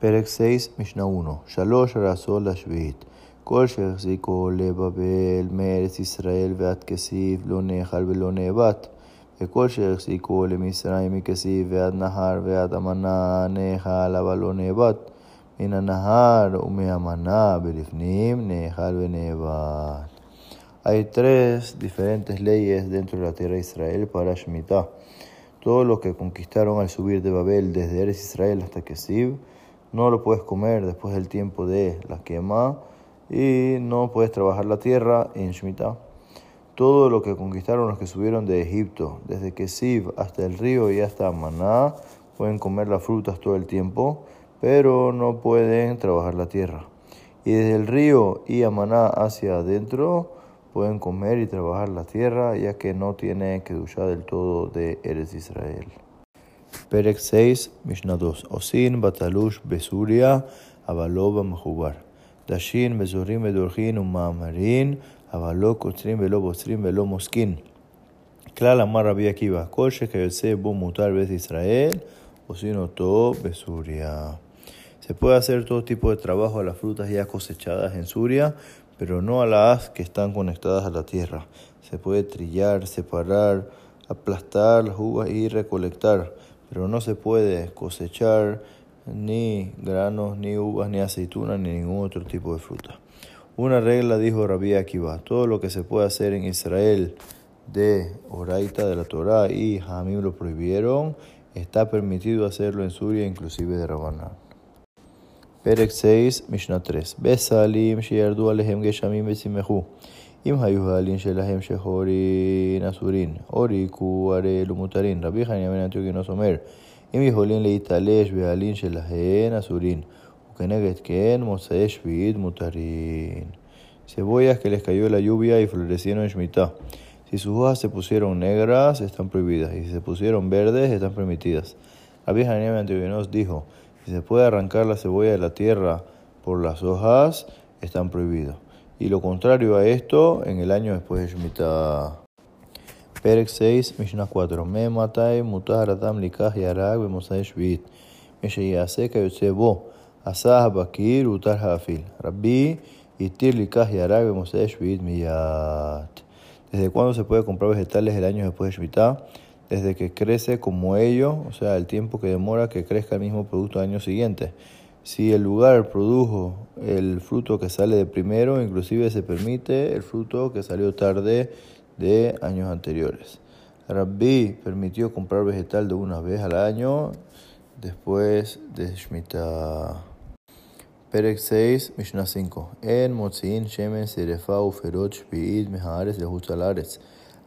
פרק 6, משנה 1. שלוש הרסות לשביעית. כל שהחזיקו לבבל מארץ ישראל ועד כסיף לא נאכל ולא נאבד. וכל שהחזיקו למצרים מכסיף ועד נהר ועד המנה נאכל אבל לא נאבד. מן הנהר ומהמנה בלפנים נאכל ונאבד. Hay tres diferentes leyes dentro de la tierra de Israel para Shemitah. Todo lo que conquistaron al subir de Babel desde Eres Israel hasta Kesib, no lo puedes comer después del tiempo de la quema y no puedes trabajar la tierra en Shemitah. Todo lo que conquistaron los que subieron de Egipto, desde Kesib hasta el río y hasta Maná, pueden comer las frutas todo el tiempo, pero no pueden trabajar la tierra. Y desde el río y Amaná hacia adentro, pueden comer y trabajar la tierra, ya que no tiene que duchar del todo de Eres Israel. פרק 6, משנה 2. עושין בתלוש בסוריה, אבל לא במחובר. דשין בזורים ודורכים ומאמרין, אבל לא קוצרים ולא בוצרים ולא מוסקין. כלל אמר רבי עקיבא, כל שכיוצא בו מותר בית ישראל, עושין אותו בסוריה. Se puede hacer todo tipo de trabajo a las frutas ya cosechadas en Suria, pero no a las que están conectadas a la tierra. Se puede trillar, separar, aplastar las uvas y recolectar, pero no se puede cosechar ni granos, ni uvas, ni aceitunas, ni ningún otro tipo de fruta. Una regla dijo Rabí Akiva, todo lo que se puede hacer en Israel de Oraita de la Torá y Jamim lo prohibieron, está permitido hacerlo en Suria, inclusive de Rabanán. Perek 6, Mishnah 3. Besalim, אם היו העלים שלהם שחורין אסורין, או ריקו הראל ומותרין. רבי חניה בן אנטיוגינוס אומר, אם יכולים להתעלש בעלים שלהן אסורין, וכנגד כן מוצאי שביעית מותרין. Cebollas que les cayó la lluvia y florecieron en Shemitah. Si sus hojas se pusieron negras, están prohibidas, y si se pusieron verdes, están permitidas. Rabbi Hananiah ben Antiogenoס dijo, si se puede arrancar la cebolla de la tierra por las hojas, están prohibidos. Y lo contrario a esto, en el año después de Shemitah. Perek 6, Mishnah 4. Me matai mutar adam likaj yarag bemosai shvit. Meshe yaseka yotsebo. Asah bakir utar hafil. Rabbi itir likaj yarag bemosai shvit miyat. ¿Desde cuándo se puede comprar vegetales el año después de Shemitah? Desde que crece como ellos, o sea, el tiempo que demora que crezca el mismo producto al año siguiente. Si el lugar produjo el fruto que sale de primero, inclusive se permite el fruto que salió tarde de años anteriores. Rabbi permitió comprar vegetal de una vez al año después de Shemitah. Perec 6, Mishnah 5. En Motzin, Shemen, Serefa, Uferot, Shbi'id, Mehares, Lehutalares.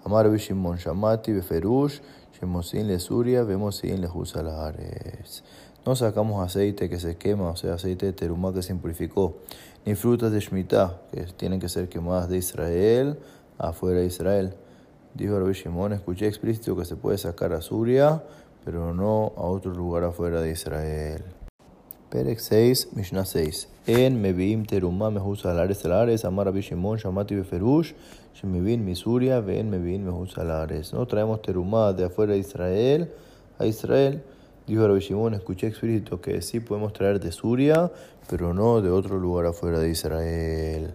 Amar Bishimon, Shamati, Beferush, Shemosin, Lesuria, Bemosin, Lehutalares. No sacamos aceite que se quema, o sea, aceite de terumá que se impurificó, ni frutas de Shemitah, que tienen que ser quemadas de Israel, afuera de Israel. Dijo Rabbi Shimon, escuché explícito que se puede sacar a Suria, pero no a otro lugar afuera de Israel. Perek 6, Mishnah 6. En Mevim Terumá Mehus Alares Salares, Amar Rabbi Shimon, Shamati Beferush, Shemivin Misuria, Ven Mevin Mehus Alares. No traemos Terumá de afuera de Israel a Israel Dijo Rabbi Shimon, escuché explícito que sí podemos traer de Suria, pero no de otro lugar afuera de Israel.